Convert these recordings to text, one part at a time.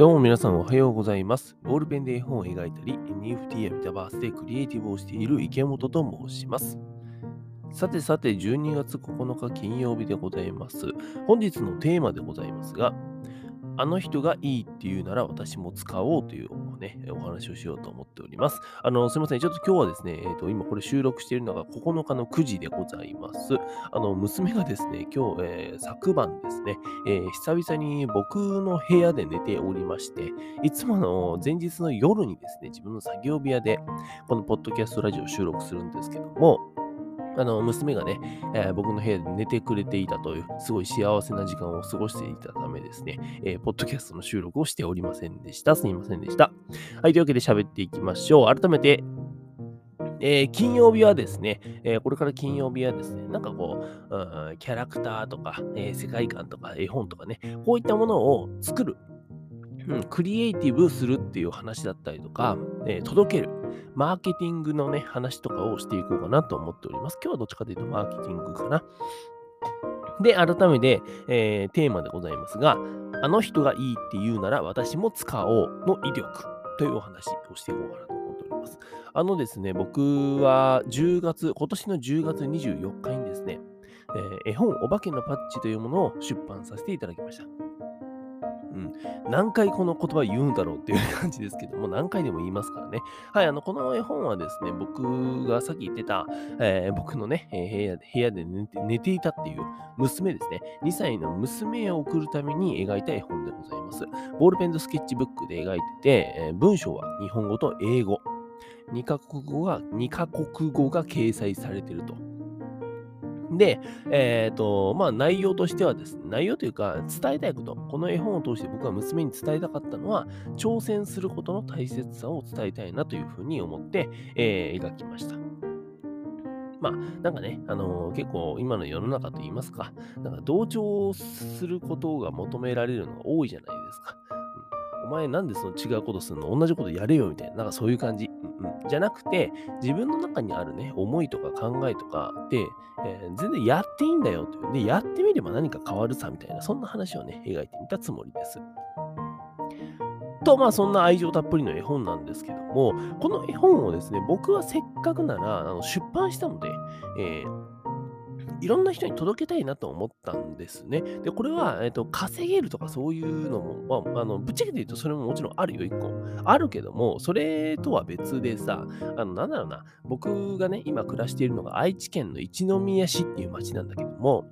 どうも皆さんおはようございます。ボールペンで絵本を描いたり、NFT やメタバースでクリエイティブをしている池本と申します。さてさて、12月9日金曜日でございます。本日のテーマでございますが、あの人がいいっていうなら私も使おうというね、お話をしようと思っております。あの、すみません。ちょっと今日はですね、えっ、と、今これ収録しているのが9日の9時でございます。あの、娘がですね、今日、えー昨晩ですね、えー久々に僕の部屋で寝ておりまして、いつもの前日の夜にですね、自分の作業部屋でこのポッドキャストラジオを収録するんですけども、あの、娘がね、えー僕の部屋で寝てくれていたという、すごい幸せな時間を過ごしていたためですね、えーポッドキャストの収録をしておりませんでした。すみませんでした。はい、というわけで喋っていきましょう。改めて、えー金曜日はですね、えーこれから金曜日はですね、なんかこう、うんキャラクターとか、えー世界観とか、絵本とかね、こういったものを作る、うん、クリエイティブするっていう話だったりとか、えー届ける、マーケティングのね、話とかをしていこうかなと思っております。今日はどっちかというとマーケティングかな。で、改めて、えーテーマでございますが、あの人がいいって言うなら私も使おうの威力というお話をしていこうかなと思っております。あのですね、僕は10月、今年の10月24日にですね、えー絵本お化けのパッチというものを出版させていただきました。うん、何回この言葉言うんだろうっていう感じですけども、何回でも言いますからね。はい、あの、この絵本はですね、僕がさっき言ってた、えー僕のね、えー部屋で部屋で寝て寝ていたっていう娘ですね、2歳の娘を送るために描いた絵本でございます。ボールペンとスケッチブックで描いてて、えー文章は日本語と英語。2カ国語が、2カ国語が掲載されてると。で、えっ、と、まあ内容としてはですね、内容というか伝えたいこと、この絵本を通して僕は娘に伝えたかったのは、挑戦することの大切さを伝えたいなというふうに思って、えー描きました。まあ、なんかね、あのー結構今の世の中といいますか、なんか同調することが求められるのが多いじゃないですか。前なんでその違うことするの同じことやれよみたいな、なんかそういう感じ。うんうん、じゃなくて、自分の中にあるね、思いとか考えとかで、えー全然やっていいんだよという。で、やってみれば何か変わるさみたいな、そんな話をね、描いてみたつもりです。と、まあ、そんな愛情たっぷりの絵本なんですけども、この絵本をですね、僕はせっかくならあの出版したので、えーいろんな人に届けたいなと思ったんですね。で、これは、えっと稼げるとかそういうのも、まあ、あのぶっちゃけて言うとそれももちろんあるよ、一個。あるけども、それとは別でさ、あの、なんだろうな、僕がね、今暮らしているのが愛知県の一宮市っていう町なんだけども、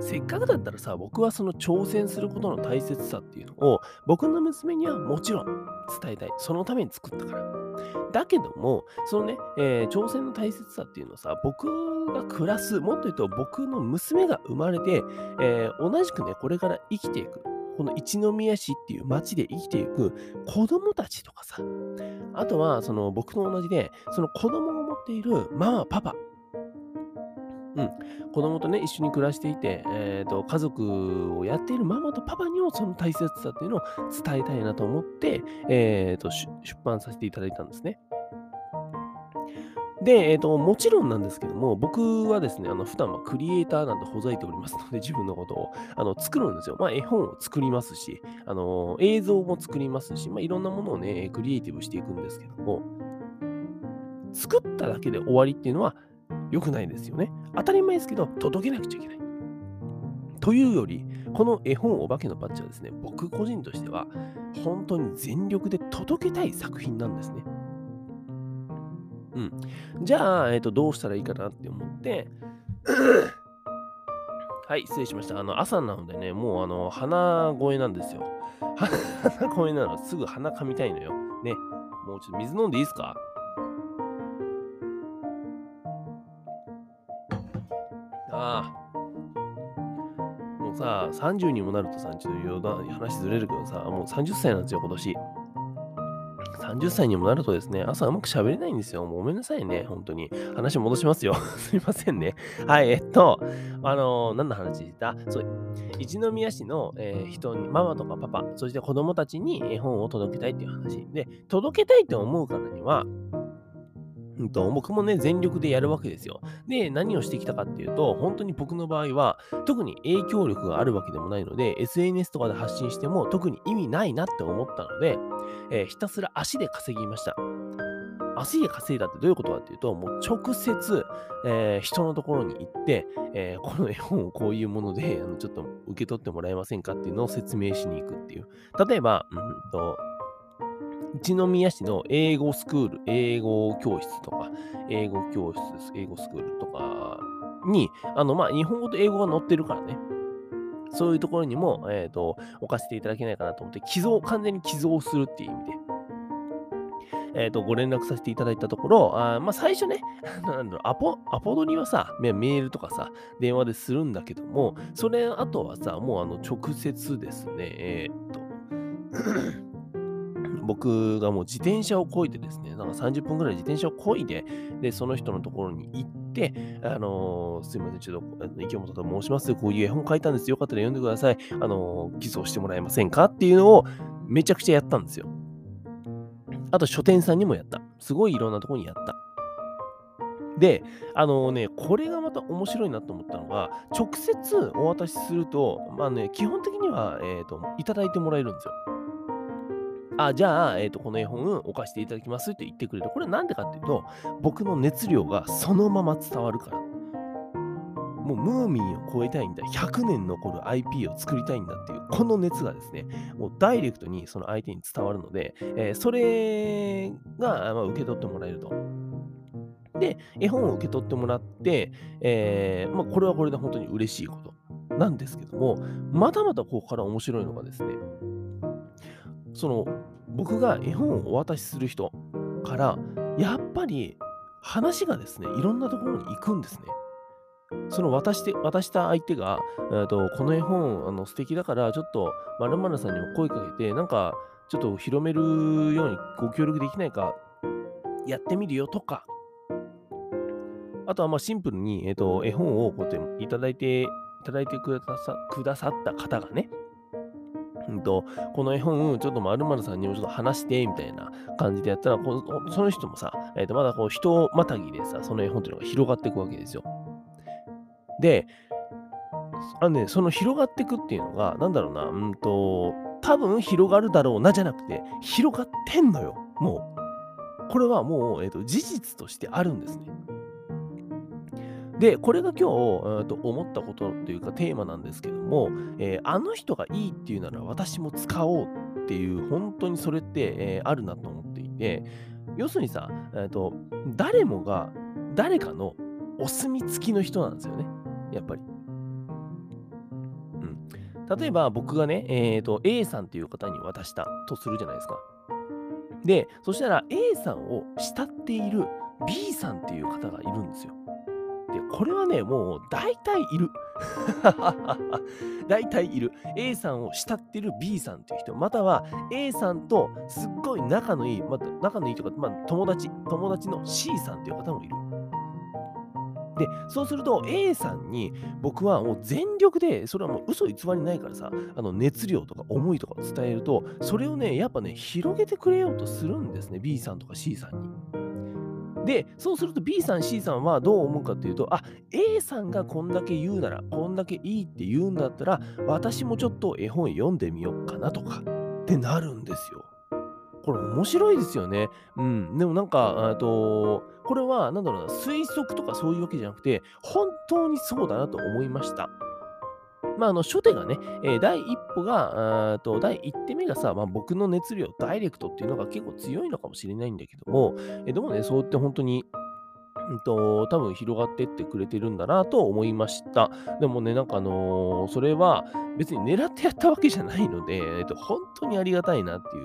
せっかくだったらさ、僕はその挑戦することの大切さっていうのを、僕の娘にはもちろん伝えたい。そのために作ったから。だけども、そのね、えー挑戦の大切さっていうのはさ、僕が暮らす、もっと言うと僕の娘が生まれて、えー同じくね、これから生きていく。この一宮市っていう町で生きていく子供たちとかさ、あとはその僕と同じで、その子供を持っているママ、パパ、うん、子供とね、一緒に暮らしていて、えーと、家族をやっているママとパパにもその大切さっていうのを伝えたいなと思って、えーと、出版させていただいたんですね。で、えーと、もちろんなんですけども、僕はですね、あの普段はクリエイターなんてほざいておりますので、自分のことをあの作るんですよ。まあ、絵本を作りますし、あの映像も作りますし、まあ、いろんなものをね、クリエイティブしていくんですけども、作っただけで終わりっていうのは良くないですよね。当たり前ですけど、届けなくちゃいけない。というより、この絵本お化けのパッチはですね、僕個人としては、本当に全力で届けたい作品なんですね。うん。じゃあ、えっ、と、どうしたらいいかなって思って、はい、失礼しました。あの、朝なのでね、もう、あの、鼻声なんですよ。鼻声なのすぐ鼻噛みたいのよ。ね。もうちょっと水飲んでいいですか？ああ。もうさ、30にもなるとさ、ちょっと余談話ずれるけどさ、もう30歳なんですよ、今年。30歳にもなるとですね、朝うまく喋れないんですよ。もうごめんなさいね、本当に。話戻しますよ。すいませんね。はい、えっと、あのー何の話でした？そう、一宮市の、えー人に、ママとかパパ、そして子供たちに絵本を届けたいっていう話。で、届けたいって思うからには、うんと、僕もね、全力でやるわけですよ。で、何をしてきたかっていうと、本当に僕の場合は、特に影響力があるわけでもないので、SNS とかで発信しても特に意味ないなって思ったので、えー、ひたすら足で稼ぎました。足で稼いだってどういうことかっていうと、もう直接、えー、人のところに行って、えー、この絵本をこういうもので、あのちょっと受け取ってもらえませんかっていうのを説明しに行くっていう。例えば、うんと、一宮市の英語スクール、英語教室とか、英語教室、英語スクールとかに、あの、まあ、日本語と英語が載ってるからね。そういうところにも、えっ、ー、と、置かせていただけないかなと思って、寄贈、完全に寄贈するっていう意味で、えっ、ー、と、ご連絡させていただいたところ、あまあ、最初ね、なんだろう、アポ、アポ取りはさ、メールとかさ、電話でするんだけども、それあとはさ、もうあの、直接ですね、えっ、ー、と、僕がもう自転車をこいでですね、なんか30分ぐらい自転車をこいで、で、その人のところに行って、あのー、すいません、ちょっと、池本と申します。こういう絵本書いたんです。よかったら読んでください。あのー、寄贈してもらえませんか？っていうのをめちゃくちゃやったんですよ。あと書店さんにもやった。すごいいろんなとこにやった。で、あのね、これがまた面白いなと思ったのが、直接お渡しすると、まあね、基本的には、えっ、ー、と、いただいてもらえるんですよ。あ、じゃあ、えっ、ー、と、この絵本置かせていただきますって言ってくれる。これなんでかっていうと、僕の熱量がそのまま伝わるから。もうムーミンを超えたいんだ。100年残る IP を作りたいんだっていう、この熱がですね、もうダイレクトにその相手に伝わるので、えー、それが、まあ、受け取ってもらえると。で、絵本を受け取ってもらって、えー、まあ、これはこれで本当に嬉しいことなんですけども、まだまだここから面白いのがですね、その僕が絵本をお渡しする人からやっぱり話がですねいろんなところに行くんですね。その渡して渡した相手が、えーと、この絵本あの素敵だからちょっとまるさんにも声かけてなんかちょっと広めるようにご協力できないかやってみるよとかあとはまあシンプルに、えーと、絵本をこうやっていただいていただいてくださくださった方がねうんと、この絵本、ちょっと〇〇さんにもちょっと話して、みたいな感じでやったら、このその人もさ、えー、とまだこう人またぎでさ、その絵本っていうのが広がっていくわけですよ。で、あのね、その広がっていくっていうのが、なんだろうな、うんと、多分広がるだろうなじゃなくて、広がってんのよ、もう。これはもう、えーと事実としてあるんですね。で、これが今日、えー、と思ったことというかテーマなんですけども、えー、あの人がいいっていうなら私も使おうっていう、本当にそれって、えー、あるなと思っていて、要するにさ、えーと、誰もが誰かのお墨付きの人なんですよね、やっぱり。うん、例えば僕がね、えーと、A さんっていう方に渡したとするじゃないですか。で、そしたら A さんを慕っている B さんっていう方がいるんですよ。で、これはね、もう大体いる。大体いる。A さんを慕ってる B さんっていう人、または A さんとすっごい仲のいい、また仲のいいとか、まあ、友達、友達の C さんっていう方もいる。で、そうすると A さんに僕はもう全力で、それはもう嘘偽りないからさ、あの熱量とか思いとか伝えると、それをね、やっぱね、広げてくれようとするんですね、B さんとか C さんに。で、そうすると B さん、C さんはどう思うかっていうと、あ、A さんがこんだけ言うなら、こんだけいいって言うんだったら、私もちょっと絵本読んでみようかなとかってなるんですよ。これ面白いですよね。うん。でもなんか、とこれは、なんだろうな、推測とかそういうわけじゃなくて、本当にそうだなと思いました。まあ、あの初手がね、えー、第一歩が、と第一手目がさ、まあ、僕の熱量、ダイレクトっていうのが結構強いのかもしれないんだけども、えー、でもね、そうやって本当に、うんと、多分広がってってくれてるんだなと思いました。でもね、なんかあのー、それは別に狙ってやったわけじゃないので、えー、と本当にありがたいなっていう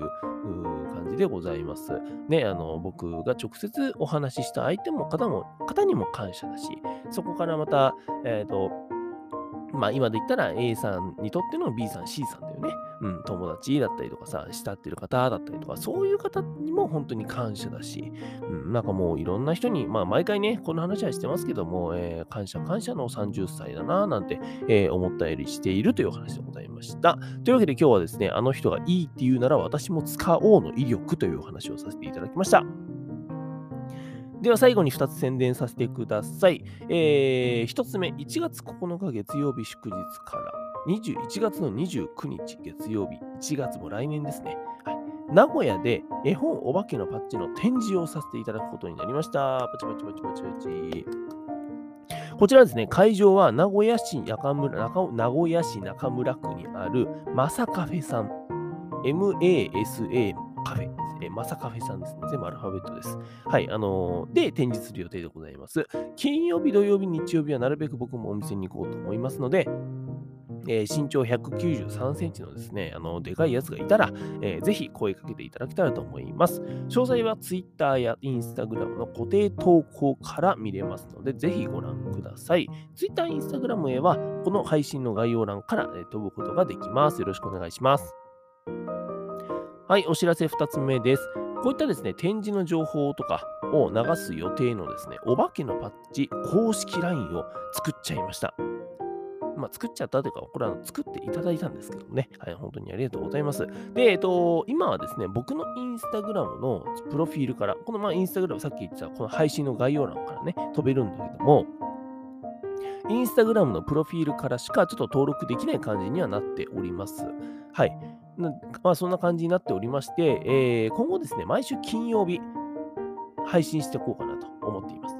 感じでございます。ね、あの、僕が直接お話しした相手も方も、方にも感謝だし、そこからまた、えっ、ー、と、まあ今で言ったら A さんにとっての B さん、C さんだよね。うん、友達だったりとかさ、慕ってる方だったりとか、そういう方にも本当に感謝だし、うん、なんかもういろんな人に、まあ毎回ね、この話はしてますけども、えー、感謝感謝の30歳だなぁ、なんて、えー、思ったよりしているというお話でございました。というわけで今日はですね、あの人がいいって言うなら私も使おうの威力というお話をさせていただきました。では最後に2つ宣伝させてください。えー、1つ目、1月9日月曜日祝日から21月の29日月曜日、1月も来年ですね。はい、名古屋で絵本お化けのパッチの展示をさせていただくことになりました。パチパチパチパチパチ。こちらですね、会場は名古屋市中村名古屋市中村区にあるマサカフェさん。MASA カフェですね。マサカフェさんですね。全部アルファベットです。はい。あのー、で、展示する予定でございます。金曜日、土曜日、日曜日はなるべく僕もお店に行こうと思いますので、えー、身長193センチのですね、あの、でかいやつがいたら、えー、ぜひ声かけていただけたらと思います。詳細は Twitter や Instagram の固定投稿から見れますので、ぜひご覧ください。Twitter、Instagram へは、この配信の概要欄から、え、飛ぶことができます。よろしくお願いします。はい、お知らせ2つ目です。こういったですね、展示の情報とかを流す予定のですね、お化けのパッチ公式 LINE を作っちゃいました。まあ、作っちゃったというか、これは作っていただいたんですけどね。はい、本当にありがとうございます。で、えっと、今はですね、僕のインスタグラムのプロフィールから、このまあインスタグラム、さっき言ってたこの配信の概要欄からね、飛べるんだけども、インスタグラムのプロフィールからしかちょっと登録できない感じにはなっております。はい。まあ、そんな感じになっておりまして、えー、今後ですね、毎週金曜日、配信していこうかなと思っています。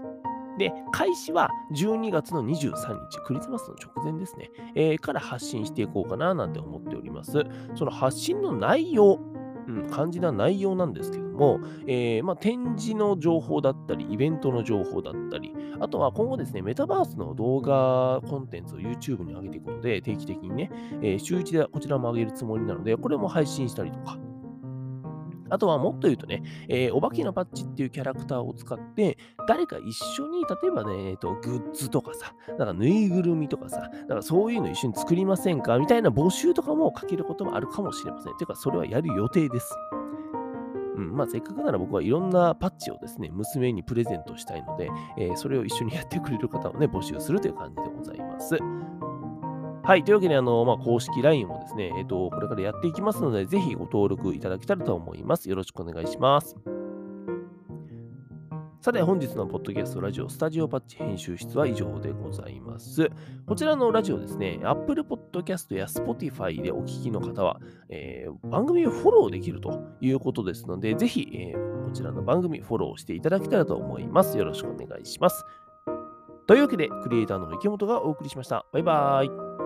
で、開始は12月の23日、クリスマスの直前ですね、えー、から発信していこうかななんて思っております。その発信の内容、うん、感じな内容なんですけども、えー、まあ、展示の情報だったり、イベントの情報だったり、あとは今後ですね、メタバースの動画コンテンツを YouTube に上げていくので、定期的にね、えー、週1でこちらも上げるつもりなので、これも配信したりとか、あとはもっと言うとね、えー、お化けのパッチっていうキャラクターを使って、誰か一緒に、例えばね、えーと、グッズとかさ、なんかぬいぐるみとかさ、なんかそういうの一緒に作りませんかみたいな募集とかもかけることもあるかもしれません。ていうか、それはやる予定です。うん、まあ、せっかくなら僕はいろんなパッチをですね、娘にプレゼントしたいので、えー、それを一緒にやってくれる方をね、募集するという感じでございます。はい。というわけで、あの、まあ、公式 LINE をですね、えっ、と、これからやっていきますので、ぜひご登録いただけたらと思います。よろしくお願いします。さて、本日のポッドキャストラジオ、スタジオパッチ編集室は以上でございます。こちらのラジオですね、Apple Podcast や Spotify でお聞きの方は、えー、番組をフォローできるということですので、ぜひ、えー、こちらの番組フォローしていただけたらと思います。よろしくお願いします。というわけで、クリエイターの池本がお送りしました。バイバーイ。